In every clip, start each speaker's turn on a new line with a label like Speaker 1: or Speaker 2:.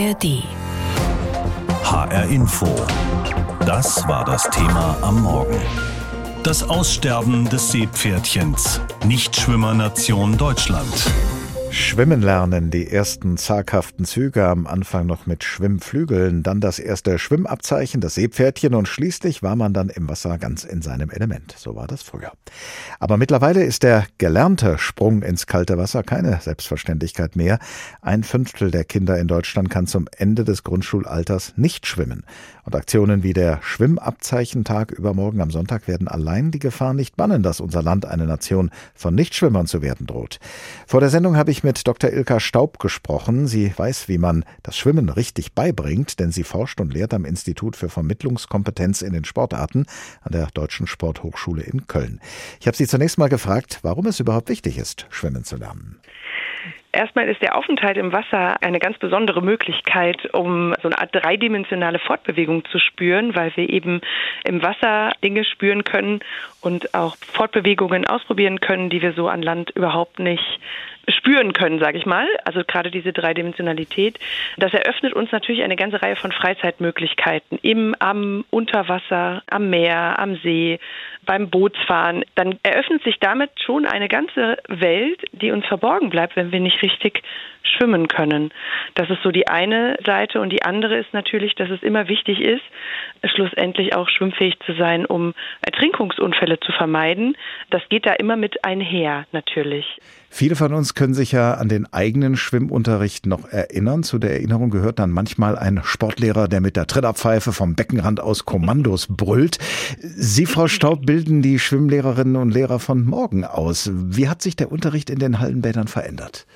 Speaker 1: ARD.
Speaker 2: HR Info. Das war das Thema am Morgen. Das Aussterben des Seepferdchens. Nichtschwimmernation Deutschland.
Speaker 3: Schwimmen lernen, die ersten zaghaften Züge am Anfang noch mit Schwimmflügeln, dann das erste Schwimmabzeichen, das Seepferdchen und schließlich war man dann im Wasser ganz in seinem Element. So war das früher. Aber mittlerweile ist der gelernte Sprung ins kalte Wasser keine Selbstverständlichkeit mehr. Ein Fünftel der Kinder in Deutschland kann zum Ende des Grundschulalters nicht schwimmen. Und Aktionen wie der Schwimmabzeichentag übermorgen am Sonntag werden allein die Gefahr nicht bannen, dass unser Land eine Nation von Nichtschwimmern zu werden droht. Vor der Sendung habe ich ich mit Dr. Ilka Staub gesprochen. Sie weiß, wie man das Schwimmen richtig beibringt, denn sie forscht und lehrt am Institut für Vermittlungskompetenz in den Sportarten an der Deutschen Sporthochschule in Köln. Ich habe sie zunächst mal gefragt, warum es überhaupt wichtig ist, schwimmen zu lernen.
Speaker 4: Erstmal ist der Aufenthalt im Wasser eine ganz besondere Möglichkeit, um so eine Art dreidimensionale Fortbewegung zu spüren, weil wir eben im Wasser Dinge spüren können und auch Fortbewegungen ausprobieren können, die wir so an Land überhaupt nicht spüren können, sage ich mal. Also gerade diese Dreidimensionalität. Das eröffnet uns natürlich eine ganze Reihe von Freizeitmöglichkeiten im, am Unterwasser, am Meer, am See, beim Bootsfahren. Dann eröffnet sich damit schon eine ganze Welt, die uns verborgen bleibt, wenn wir nicht richtig schwimmen können. Das ist so die eine Seite und die andere ist natürlich, dass es immer wichtig ist, schlussendlich auch schwimmfähig zu sein, um Ertrinkungsunfälle zu vermeiden. Das geht da immer mit einher natürlich.
Speaker 3: Viele von uns können sich ja an den eigenen Schwimmunterricht noch erinnern. Zu der Erinnerung gehört dann manchmal ein Sportlehrer, der mit der Trillerpfeife vom Beckenrand aus Kommandos brüllt. Sie, Frau Staub, bilden die Schwimmlehrerinnen und Lehrer von morgen aus. Wie hat sich der Unterricht in den Hallenbädern verändert?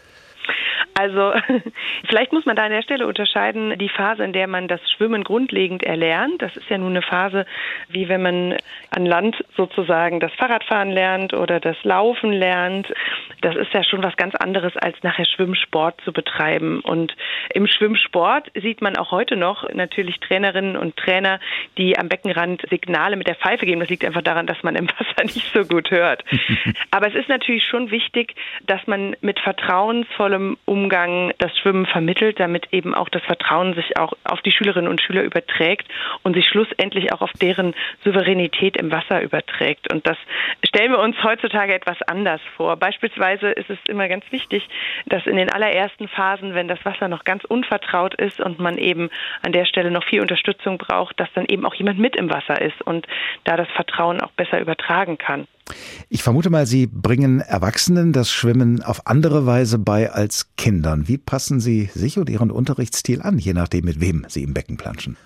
Speaker 4: Also vielleicht muss man da an der Stelle unterscheiden, die Phase, in der man das Schwimmen grundlegend erlernt. Das ist ja nun eine Phase, wie wenn man an Land sozusagen das Fahrradfahren lernt oder das Laufen lernt. Das ist ja schon was ganz anderes, als nachher Schwimmsport zu betreiben. Und im Schwimmsport sieht man auch heute noch natürlich Trainerinnen und Trainer, die am Beckenrand Signale mit der Pfeife geben. Das liegt einfach daran, dass man im Wasser nicht so gut hört. Aber es ist natürlich schon wichtig, dass man mit vertrauensvollem Umgang Umgang das Schwimmen vermittelt, damit eben auch das Vertrauen sich auch auf die Schülerinnen und Schüler überträgt und sich schlussendlich auch auf deren Souveränität im Wasser überträgt. Und das stellen wir uns heutzutage etwas anders vor. Beispielsweise ist es immer ganz wichtig, dass in den allerersten Phasen, wenn das Wasser noch ganz unvertraut ist und man eben an der Stelle noch viel Unterstützung braucht, dass dann eben auch jemand mit im Wasser ist und da das Vertrauen auch besser übertragen kann.
Speaker 3: Ich vermute mal, Sie bringen Erwachsenen das Schwimmen auf andere Weise bei als Kindern. Wie passen Sie sich und Ihren Unterrichtsstil an, je nachdem, mit wem Sie im Becken planschen?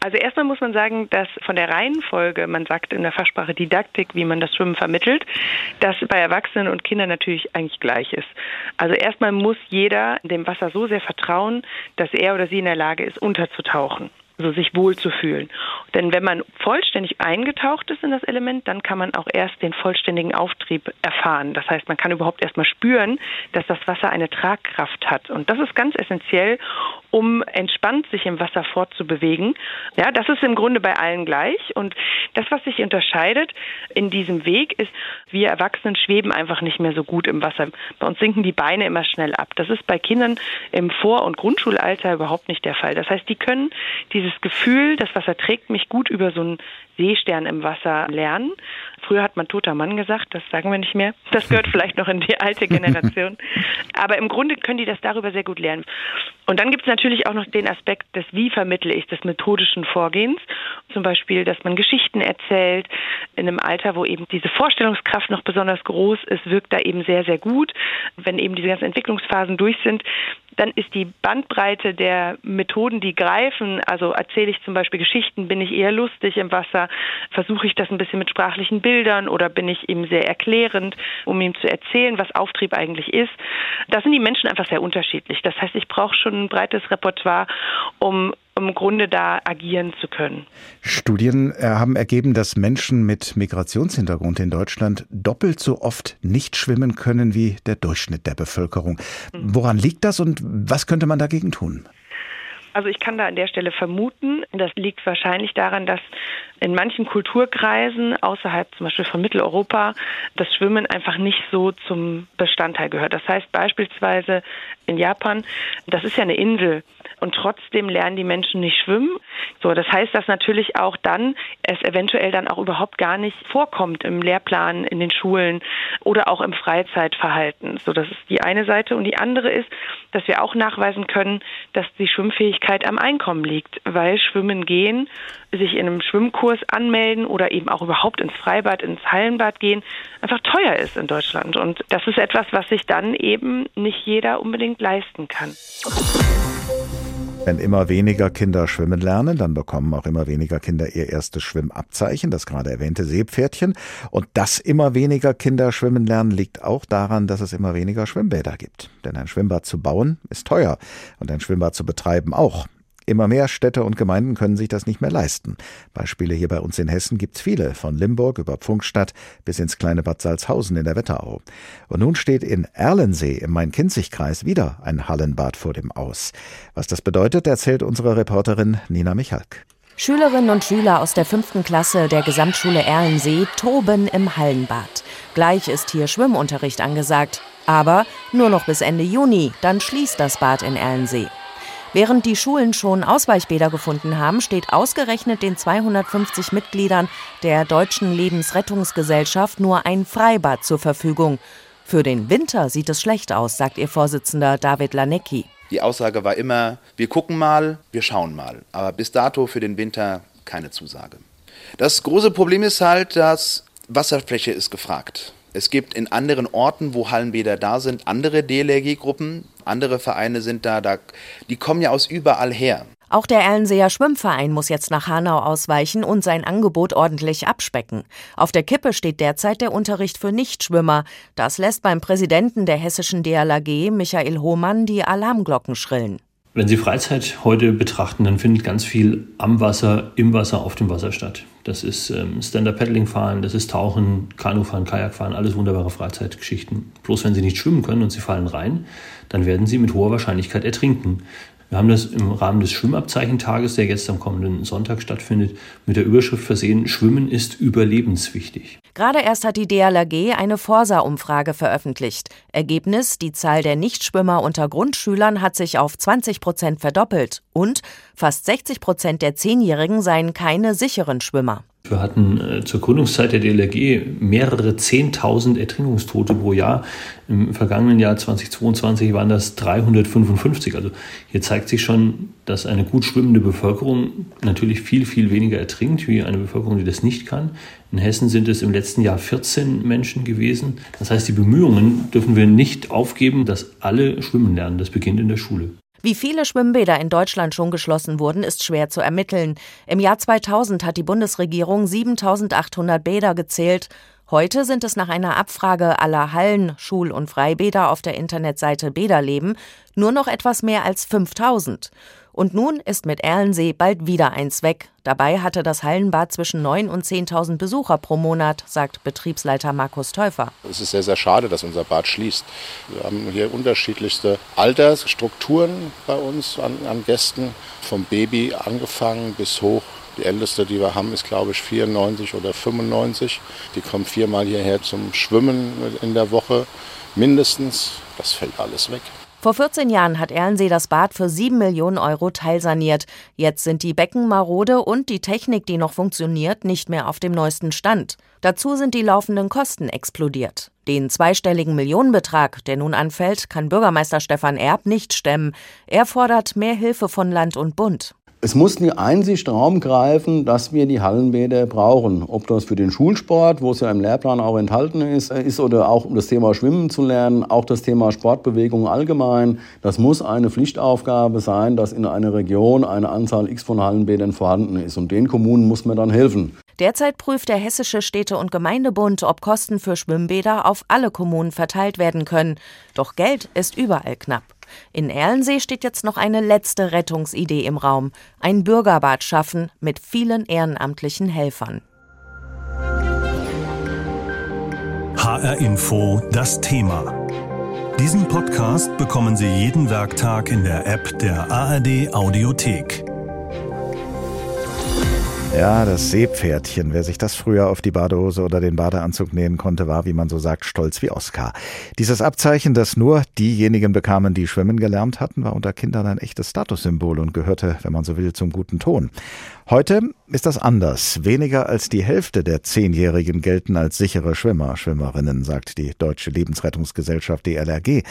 Speaker 4: Also erstmal muss man sagen, dass von der Reihenfolge, man sagt in der Fachsprache Didaktik, wie man das Schwimmen vermittelt, das bei Erwachsenen und Kindern natürlich eigentlich gleich ist. Also erstmal muss jeder dem Wasser so sehr vertrauen, dass er oder sie in der Lage ist, unterzutauchen also sich wohlzufühlen. Denn wenn man vollständig eingetaucht ist in das Element, dann kann man auch erst den vollständigen Auftrieb erfahren. Das heißt, man kann überhaupt erst mal spüren, dass das Wasser eine Tragkraft hat. Und das ist ganz essentiell, um entspannt sich im Wasser fortzubewegen. Ja, das ist im Grunde bei allen gleich. Und das, was sich unterscheidet in diesem Weg, ist, wir Erwachsenen schweben einfach nicht mehr so gut im Wasser. Bei uns sinken die Beine immer schnell ab. Das ist bei Kindern im Vor- und Grundschulalter überhaupt nicht der Fall. Das heißt, die können dieses Gefühl, das Wasser trägt mich gut über so einen Seestern im Wasser lernen. Früher hat man toter Mann gesagt, das sagen wir nicht mehr. Das gehört vielleicht noch in die alte Generation. Aber im Grunde können die das darüber sehr gut lernen. Und dann gibt es natürlich auch noch den Aspekt des Wie vermittle ich, des methodischen Vorgehens. Zum Beispiel, dass man Geschichten erzählt in einem Alter, wo eben diese Vorstellungskraft noch besonders groß ist, wirkt da eben sehr, sehr gut. Wenn eben diese ganzen Entwicklungsphasen durch sind, dann ist die Bandbreite der Methoden, die greifen, also erzähle ich zum Beispiel Geschichten, bin ich eher lustig im Wasser, versuche ich das ein bisschen mit sprachlichen Bildern oder bin ich eben sehr erklärend, um ihm zu erzählen, was Auftrieb eigentlich ist. Da sind die Menschen einfach sehr unterschiedlich. Das heißt, ich brauche schon ein breites Repertoire, um im Grunde da agieren zu können.
Speaker 3: Studien äh, haben ergeben, dass Menschen mit Migrationshintergrund in Deutschland doppelt so oft nicht schwimmen können wie der Durchschnitt der Bevölkerung. Mhm. Woran liegt das und was könnte man dagegen tun?
Speaker 4: Also ich kann da an der Stelle vermuten, das liegt wahrscheinlich daran, dass in manchen Kulturkreisen außerhalb zum Beispiel von Mitteleuropa das Schwimmen einfach nicht so zum Bestandteil gehört. Das heißt beispielsweise in Japan, das ist ja eine Insel und trotzdem lernen die Menschen nicht schwimmen. So, das heißt, dass natürlich auch dann es eventuell dann auch überhaupt gar nicht vorkommt im Lehrplan, in den Schulen oder auch im Freizeitverhalten. So, das ist die eine Seite. Und die andere ist, dass wir auch nachweisen können, dass die Schwimmfähigkeit am Einkommen liegt, weil Schwimmen gehen, sich in einem Schwimmkurs anmelden oder eben auch überhaupt ins Freibad, ins Hallenbad gehen, einfach teuer ist in Deutschland. Und das ist etwas, was sich dann eben nicht jeder unbedingt leisten kann.
Speaker 3: Wenn immer weniger Kinder schwimmen lernen, dann bekommen auch immer weniger Kinder ihr erstes Schwimmabzeichen, das gerade erwähnte Seepferdchen. Und dass immer weniger Kinder schwimmen lernen, liegt auch daran, dass es immer weniger Schwimmbäder gibt. Denn ein Schwimmbad zu bauen ist teuer und ein Schwimmbad zu betreiben auch. Immer mehr Städte und Gemeinden können sich das nicht mehr leisten. Beispiele hier bei uns in Hessen gibt's viele, von Limburg über Pfungstadt bis ins kleine Bad Salzhausen in der Wetterau. Und nun steht in Erlensee im Main-Kinzig-Kreis wieder ein Hallenbad vor dem Aus. Was das bedeutet, erzählt unsere Reporterin Nina Michalk.
Speaker 1: Schülerinnen und Schüler aus der fünften Klasse der Gesamtschule Erlensee toben im Hallenbad. Gleich ist hier Schwimmunterricht angesagt. Aber nur noch bis Ende Juni, dann schließt das Bad in Erlensee. Während die Schulen schon Ausweichbäder gefunden haben, steht ausgerechnet den 250 Mitgliedern der Deutschen Lebensrettungsgesellschaft nur ein Freibad zur Verfügung. Für den Winter sieht es schlecht aus, sagt ihr Vorsitzender David Lanecki.
Speaker 5: Die Aussage war immer, wir gucken mal, wir schauen mal. Aber bis dato für den Winter keine Zusage. Das große Problem ist halt, dass Wasserfläche ist gefragt. Es gibt in anderen Orten, wo Hallenbäder da sind, andere DLRG-Gruppen, andere Vereine sind da, da, die kommen ja aus überall her.
Speaker 1: Auch der Erlenseer Schwimmverein muss jetzt nach Hanau ausweichen und sein Angebot ordentlich abspecken. Auf der Kippe steht derzeit der Unterricht für Nichtschwimmer. Das lässt beim Präsidenten der hessischen DLRG, Michael Hohmann, die Alarmglocken schrillen.
Speaker 6: Wenn Sie Freizeit heute betrachten, dann findet ganz viel am Wasser, im Wasser, auf dem Wasser statt. Das ist ähm, Stand-Up-Paddling fahren, das ist Tauchen, Kanufahren, Kajakfahren, alles wunderbare Freizeitgeschichten. Bloß wenn Sie nicht schwimmen können und Sie fallen rein, dann werden Sie mit hoher Wahrscheinlichkeit ertrinken. Wir haben das im Rahmen des Schwimmabzeichentages, der jetzt am kommenden Sonntag stattfindet, mit der Überschrift versehen, Schwimmen ist überlebenswichtig.
Speaker 1: Gerade erst hat die DLRG eine Forsa-Umfrage veröffentlicht. Ergebnis, die Zahl der Nichtschwimmer unter Grundschülern hat sich auf 20 Prozent verdoppelt und fast 60 Prozent der Zehnjährigen seien keine sicheren Schwimmer.
Speaker 6: Wir hatten äh, zur Gründungszeit der DLRG mehrere Zehntausend Ertrinkungstote pro Jahr. Im vergangenen Jahr 2022 waren das 355. Also hier zeigt sich schon, dass eine gut schwimmende Bevölkerung natürlich viel, viel weniger ertrinkt wie eine Bevölkerung, die das nicht kann. In Hessen sind es im letzten Jahr 14 Menschen gewesen. Das heißt, die Bemühungen dürfen wir nicht aufgeben, dass alle schwimmen lernen. Das beginnt in der Schule.
Speaker 1: Wie viele Schwimmbäder in Deutschland schon geschlossen wurden, ist schwer zu ermitteln. Im Jahr 2000 hat die Bundesregierung 7800 Bäder gezählt. Heute sind es nach einer Abfrage aller Hallen, Schul- und Freibäder auf der Internetseite Bäderleben nur noch etwas mehr als 5000. Und nun ist mit Erlensee bald wieder eins weg. Dabei hatte das Hallenbad zwischen 9.000 und 10.000 Besucher pro Monat, sagt Betriebsleiter Markus Täufer.
Speaker 7: Es ist sehr, sehr schade, dass unser Bad schließt. Wir haben hier unterschiedlichste Altersstrukturen bei uns an, an Gästen, vom Baby angefangen bis hoch die älteste, die wir haben, ist glaube ich 94 oder 95. Die kommt viermal hierher zum Schwimmen in der Woche mindestens. Das fällt alles weg.
Speaker 1: Vor 14 Jahren hat Erlensee das Bad für 7 Millionen Euro teilsaniert. Jetzt sind die Becken marode und die Technik, die noch funktioniert, nicht mehr auf dem neuesten Stand. Dazu sind die laufenden Kosten explodiert. Den zweistelligen Millionenbetrag, der nun anfällt, kann Bürgermeister Stefan Erb nicht stemmen. Er fordert mehr Hilfe von Land und Bund.
Speaker 8: Es muss die Einsicht Raum greifen, dass wir die Hallenbäder brauchen. Ob das für den Schulsport, wo es ja im Lehrplan auch enthalten ist, ist oder auch um das Thema Schwimmen zu lernen, auch das Thema Sportbewegung allgemein. Das muss eine Pflichtaufgabe sein, dass in einer Region eine Anzahl X von Hallenbädern vorhanden ist. Und den Kommunen muss man dann helfen.
Speaker 1: Derzeit prüft der Hessische Städte- und Gemeindebund, ob Kosten für Schwimmbäder auf alle Kommunen verteilt werden können. Doch Geld ist überall knapp. In Erlensee steht jetzt noch eine letzte Rettungsidee im Raum. Ein Bürgerbad schaffen mit vielen ehrenamtlichen Helfern.
Speaker 2: HR Info das Thema. Diesen Podcast bekommen Sie jeden Werktag in der App der ARD Audiothek.
Speaker 3: Ja, das Seepferdchen. Wer sich das früher auf die Badehose oder den Badeanzug nähen konnte, war, wie man so sagt, stolz wie Oskar. Dieses Abzeichen, das nur diejenigen bekamen, die schwimmen gelernt hatten, war unter Kindern ein echtes Statussymbol und gehörte, wenn man so will, zum guten Ton. Heute ist das anders. Weniger als die Hälfte der Zehnjährigen gelten als sichere Schwimmer, Schwimmerinnen, sagt die Deutsche Lebensrettungsgesellschaft DLRG.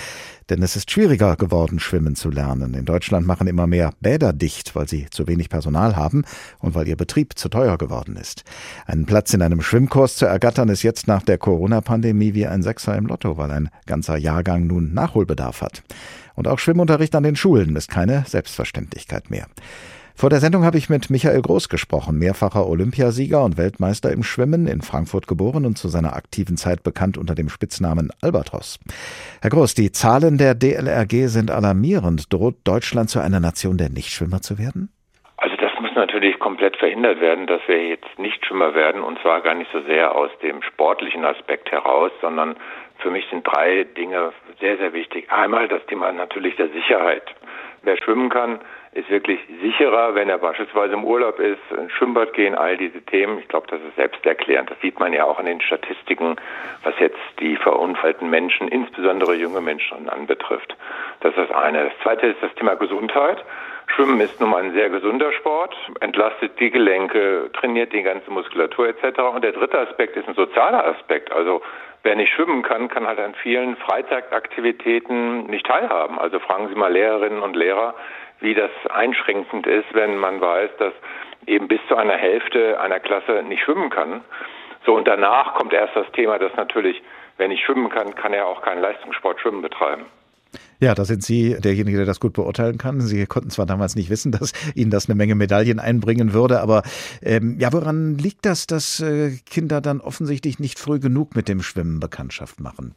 Speaker 3: Denn es ist schwieriger geworden, schwimmen zu lernen. In Deutschland machen immer mehr Bäder dicht, weil sie zu wenig Personal haben und weil ihr Betrieb zu teuer geworden ist. Einen Platz in einem Schwimmkurs zu ergattern ist jetzt nach der Corona-Pandemie wie ein Sechser im Lotto, weil ein ganzer Jahrgang nun Nachholbedarf hat. Und auch Schwimmunterricht an den Schulen ist keine Selbstverständlichkeit mehr. Vor der Sendung habe ich mit Michael Groß gesprochen, mehrfacher Olympiasieger und Weltmeister im Schwimmen, in Frankfurt geboren und zu seiner aktiven Zeit bekannt unter dem Spitznamen Albatros. Herr Groß, die Zahlen der DLRG sind alarmierend. Droht Deutschland zu einer Nation der Nichtschwimmer zu werden?
Speaker 9: Also das muss natürlich komplett verhindert werden, dass wir jetzt Nichtschwimmer werden und zwar gar nicht so sehr aus dem sportlichen Aspekt heraus, sondern für mich sind drei Dinge sehr, sehr wichtig. Einmal das Thema natürlich der Sicherheit. Wer schwimmen kann, ist wirklich sicherer, wenn er beispielsweise im Urlaub ist, ins Schwimmbad gehen, all diese Themen. Ich glaube, das ist selbsterklärend. Das sieht man ja auch in den Statistiken, was jetzt die verunfallten Menschen, insbesondere junge Menschen anbetrifft. Das ist das eine. Das zweite ist das Thema Gesundheit. Schwimmen ist nun mal ein sehr gesunder Sport, entlastet die Gelenke, trainiert die ganze Muskulatur etc. Und der dritte Aspekt ist ein sozialer Aspekt. Also wer nicht schwimmen kann, kann halt an vielen Freizeitaktivitäten nicht teilhaben. Also fragen Sie mal Lehrerinnen und Lehrer, wie das einschränkend ist, wenn man weiß, dass eben bis zu einer Hälfte einer Klasse nicht schwimmen kann. So, und danach kommt erst das Thema, dass natürlich, wenn ich schwimmen kann, kann er auch keinen Leistungssport schwimmen betreiben.
Speaker 3: Ja, da sind Sie derjenige, der das gut beurteilen kann. Sie konnten zwar damals nicht wissen, dass Ihnen das eine Menge Medaillen einbringen würde, aber ähm, ja, woran liegt das, dass äh, Kinder dann offensichtlich nicht früh genug mit dem Schwimmen Bekanntschaft machen?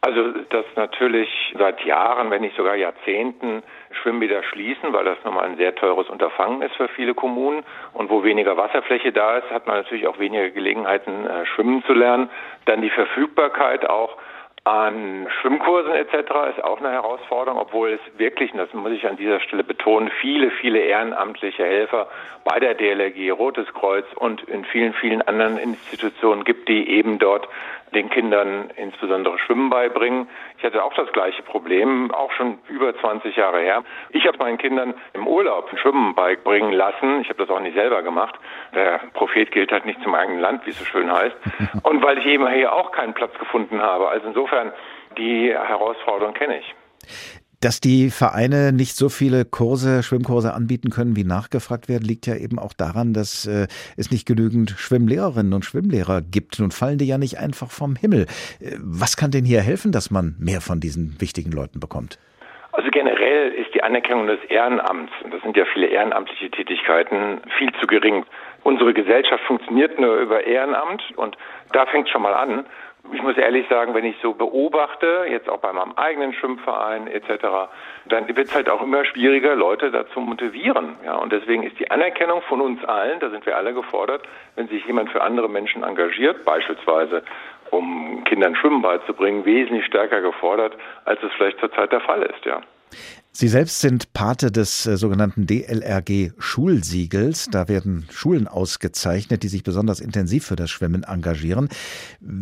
Speaker 9: Also, dass natürlich seit Jahren, wenn nicht sogar Jahrzehnten Schwimmbäder schließen, weil das nochmal ein sehr teures Unterfangen ist für viele Kommunen. Und wo weniger Wasserfläche da ist, hat man natürlich auch weniger Gelegenheiten, äh, schwimmen zu lernen. Dann die Verfügbarkeit auch an Schwimmkursen etc. ist auch eine Herausforderung, obwohl es wirklich, und das muss ich an dieser Stelle betonen, viele, viele ehrenamtliche Helfer bei der DLRG, Rotes Kreuz und in vielen, vielen anderen Institutionen gibt, die eben dort den Kindern insbesondere Schwimmen beibringen. Ich hatte auch das gleiche Problem, auch schon über 20 Jahre her. Ich habe meinen Kindern im Urlaub Schwimmen beibringen lassen. Ich habe das auch nicht selber gemacht. Der Prophet gilt halt nicht zum eigenen Land, wie es so schön heißt. Und weil ich eben hier auch keinen Platz gefunden habe. Also insofern, die Herausforderung kenne ich.
Speaker 3: Dass die Vereine nicht so viele Kurse, Schwimmkurse anbieten können, wie nachgefragt werden, liegt ja eben auch daran, dass äh, es nicht genügend Schwimmlehrerinnen und Schwimmlehrer gibt. Nun fallen die ja nicht einfach vom Himmel. Äh, was kann denn hier helfen, dass man mehr von diesen wichtigen Leuten bekommt?
Speaker 9: Also generell ist die Anerkennung des Ehrenamts, und das sind ja viele ehrenamtliche Tätigkeiten, viel zu gering. Unsere Gesellschaft funktioniert nur über Ehrenamt und da fängt schon mal an ich muss ehrlich sagen, wenn ich so beobachte, jetzt auch bei meinem eigenen Schwimmverein etc., dann wird es halt auch immer schwieriger, Leute dazu motivieren. Ja, und deswegen ist die Anerkennung von uns allen, da sind wir alle gefordert, wenn sich jemand für andere Menschen engagiert, beispielsweise um Kindern Schwimmen beizubringen, wesentlich stärker gefordert, als es vielleicht zurzeit der Fall ist. Ja.
Speaker 3: Sie selbst sind Pate des äh, sogenannten DLRG Schulsiegels. Da werden Schulen ausgezeichnet, die sich besonders intensiv für das Schwimmen engagieren.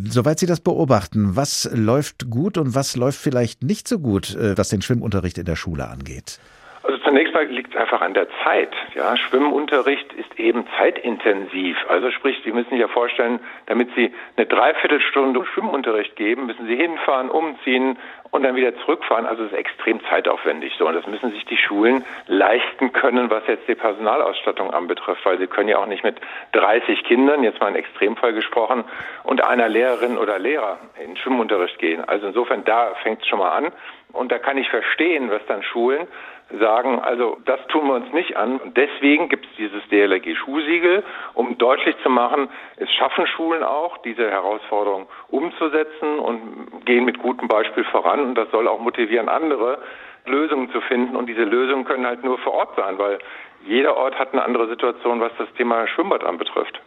Speaker 3: Soweit Sie das beobachten, was läuft gut und was läuft vielleicht nicht so gut, äh, was den Schwimmunterricht in der Schule angeht?
Speaker 9: Also zunächst mal liegt es einfach an der Zeit. Ja, Schwimmunterricht ist eben zeitintensiv. Also sprich, Sie müssen sich ja vorstellen, damit Sie eine Dreiviertelstunde Schwimmunterricht geben, müssen Sie hinfahren, umziehen und dann wieder zurückfahren. Also es ist extrem zeitaufwendig so. Und das müssen sich die Schulen leisten können, was jetzt die Personalausstattung anbetrifft, weil sie können ja auch nicht mit 30 Kindern, jetzt mal ein Extremfall gesprochen, und einer Lehrerin oder Lehrer in Schwimmunterricht gehen. Also insofern, da fängt es schon mal an. Und da kann ich verstehen, was dann Schulen sagen, also das tun wir uns nicht an. Und deswegen gibt es dieses DLRG-Schulsiegel, um deutlich zu machen, es schaffen Schulen auch, diese Herausforderung umzusetzen und gehen mit gutem Beispiel voran. Und das soll auch motivieren, andere Lösungen zu finden. Und diese Lösungen können halt nur vor Ort sein, weil jeder Ort hat eine andere Situation, was das Thema Schwimmbad anbetrifft.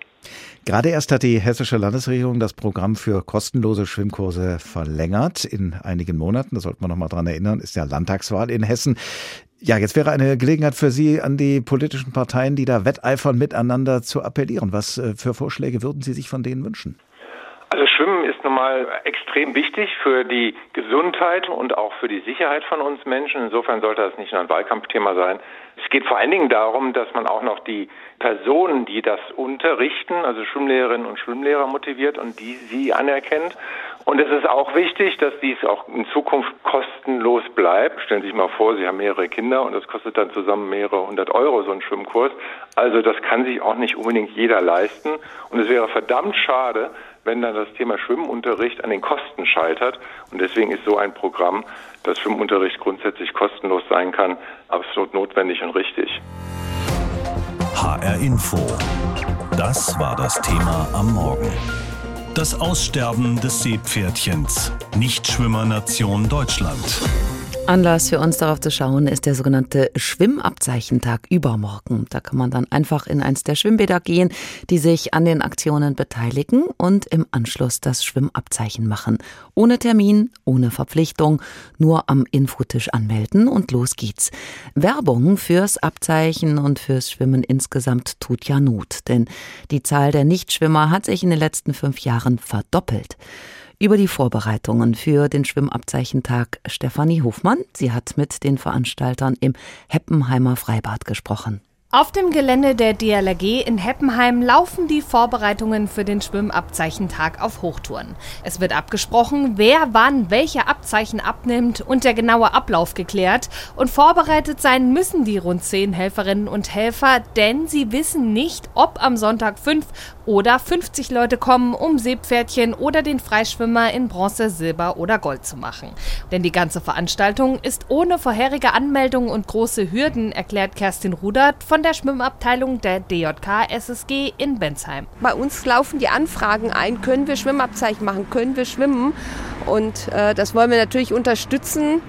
Speaker 3: Gerade erst hat die hessische Landesregierung das Programm für kostenlose Schwimmkurse verlängert in einigen Monaten. Da sollte man noch mal dran erinnern, ist ja Landtagswahl in Hessen. Ja, jetzt wäre eine Gelegenheit für Sie, an die politischen Parteien, die da wetteifern, miteinander zu appellieren. Was äh, für Vorschläge würden Sie sich von denen wünschen?
Speaker 9: Schwimmen ist nun mal extrem wichtig für die Gesundheit und auch für die Sicherheit von uns Menschen. Insofern sollte das nicht nur ein Wahlkampfthema sein. Es geht vor allen Dingen darum, dass man auch noch die Personen, die das unterrichten, also Schwimmlehrerinnen und Schwimmlehrer motiviert und die sie anerkennt. Und es ist auch wichtig, dass dies auch in Zukunft kostenlos bleibt. Stellen Sie sich mal vor, Sie haben mehrere Kinder und das kostet dann zusammen mehrere hundert Euro, so ein Schwimmkurs. Also das kann sich auch nicht unbedingt jeder leisten. Und es wäre verdammt schade, wenn dann das Thema Schwimmunterricht an den Kosten scheitert. Und deswegen ist so ein Programm, dass Schwimmunterricht grundsätzlich kostenlos sein kann, absolut notwendig und richtig.
Speaker 2: HR Info. Das war das Thema am Morgen. Das Aussterben des Seepferdchens. Nichtschwimmernation Deutschland.
Speaker 1: Anlass für uns darauf zu schauen ist der sogenannte Schwimmabzeichentag übermorgen. Da kann man dann einfach in eins der Schwimmbäder gehen, die sich an den Aktionen beteiligen und im Anschluss das Schwimmabzeichen machen. Ohne Termin, ohne Verpflichtung, nur am Infotisch anmelden und los geht's. Werbung fürs Abzeichen und fürs Schwimmen insgesamt tut ja Not, denn die Zahl der Nichtschwimmer hat sich in den letzten fünf Jahren verdoppelt über die Vorbereitungen für den Schwimmabzeichentag Stefanie Hofmann. Sie hat mit den Veranstaltern im Heppenheimer Freibad gesprochen.
Speaker 10: Auf dem Gelände der DLRG in Heppenheim laufen die Vorbereitungen für den Schwimmabzeichentag auf Hochtouren. Es wird abgesprochen, wer wann welche Abzeichen abnimmt und der genaue Ablauf geklärt. Und vorbereitet sein müssen die rund zehn Helferinnen und Helfer, denn sie wissen nicht, ob am Sonntag fünf oder 50 Leute kommen, um Seepferdchen oder den Freischwimmer in Bronze, Silber oder Gold zu machen. Denn die ganze Veranstaltung ist ohne vorherige Anmeldung und große Hürden, erklärt Kerstin Rudert von der Schwimmabteilung der DJK SSG in Bensheim.
Speaker 11: Bei uns laufen die Anfragen ein, können wir Schwimmabzeichen machen, können wir schwimmen und äh, das wollen wir natürlich unterstützen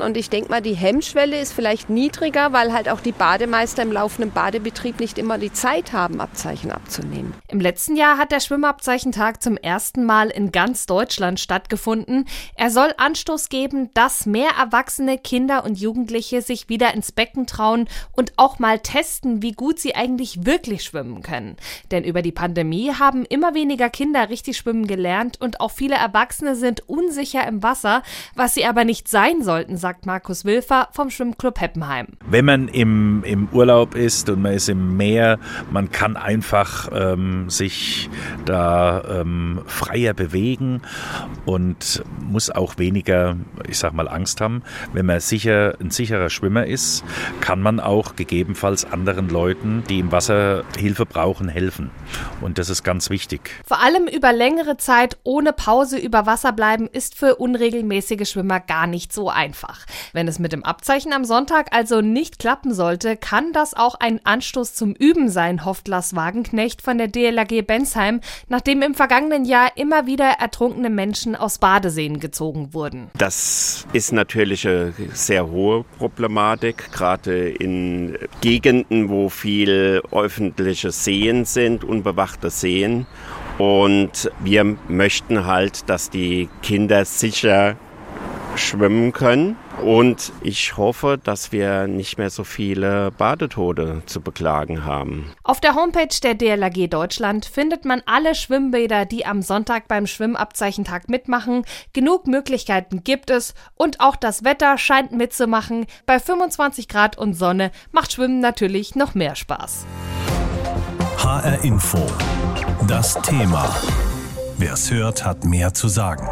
Speaker 11: und ich denke mal, die Hemmschwelle ist vielleicht niedriger, weil halt auch die Bademeister im laufenden Badebetrieb nicht immer die Zeit haben, Abzeichen abzunehmen.
Speaker 10: Im letzten Jahr hat der Schwimmabzeichentag zum ersten Mal in ganz Deutschland stattgefunden. Er soll Anstoß geben, dass mehr Erwachsene, Kinder und Jugendliche sich wieder ins Becken trauen und auch mal testen, wie gut sie eigentlich wirklich schwimmen können. Denn über die Pandemie haben immer weniger Kinder richtig schwimmen gelernt und auch viele Erwachsene sind unsicher im Wasser, was sie aber nicht sein sollten, sagt Markus Wilfer vom Schwimmclub Heppenheim.
Speaker 12: Wenn man im, im Urlaub ist und man ist im Meer, man kann einfach ähm, sich da ähm, freier bewegen und muss auch weniger, ich sag mal, Angst haben. Wenn man sicher ein sicherer Schwimmer ist, kann man auch gegebenenfalls anderen Leuten, die im Wasser Hilfe brauchen, helfen. Und das ist ganz wichtig.
Speaker 10: Vor allem über längere Zeit ohne Pause über Wasser bleiben ist für unregelmäßige Schwimmer gar nicht so einfach nach. Wenn es mit dem Abzeichen am Sonntag also nicht klappen sollte, kann das auch ein Anstoß zum Üben sein, hofft Lars Wagenknecht von der DLRG Bensheim, nachdem im vergangenen Jahr immer wieder ertrunkene Menschen aus Badeseen gezogen wurden.
Speaker 13: Das ist natürlich eine sehr hohe Problematik, gerade in Gegenden, wo viel öffentliche Seen sind, unbewachte Seen. Und wir möchten halt, dass die Kinder sicher schwimmen können. Und ich hoffe, dass wir nicht mehr so viele Badetode zu beklagen haben.
Speaker 10: Auf der Homepage der DLRG Deutschland findet man alle Schwimmbäder, die am Sonntag beim Schwimmabzeichentag mitmachen. Genug Möglichkeiten gibt es und auch das Wetter scheint mitzumachen. Bei 25 Grad und Sonne macht Schwimmen natürlich noch mehr Spaß.
Speaker 2: HR Info. Das Thema. Wer es hört, hat mehr zu sagen.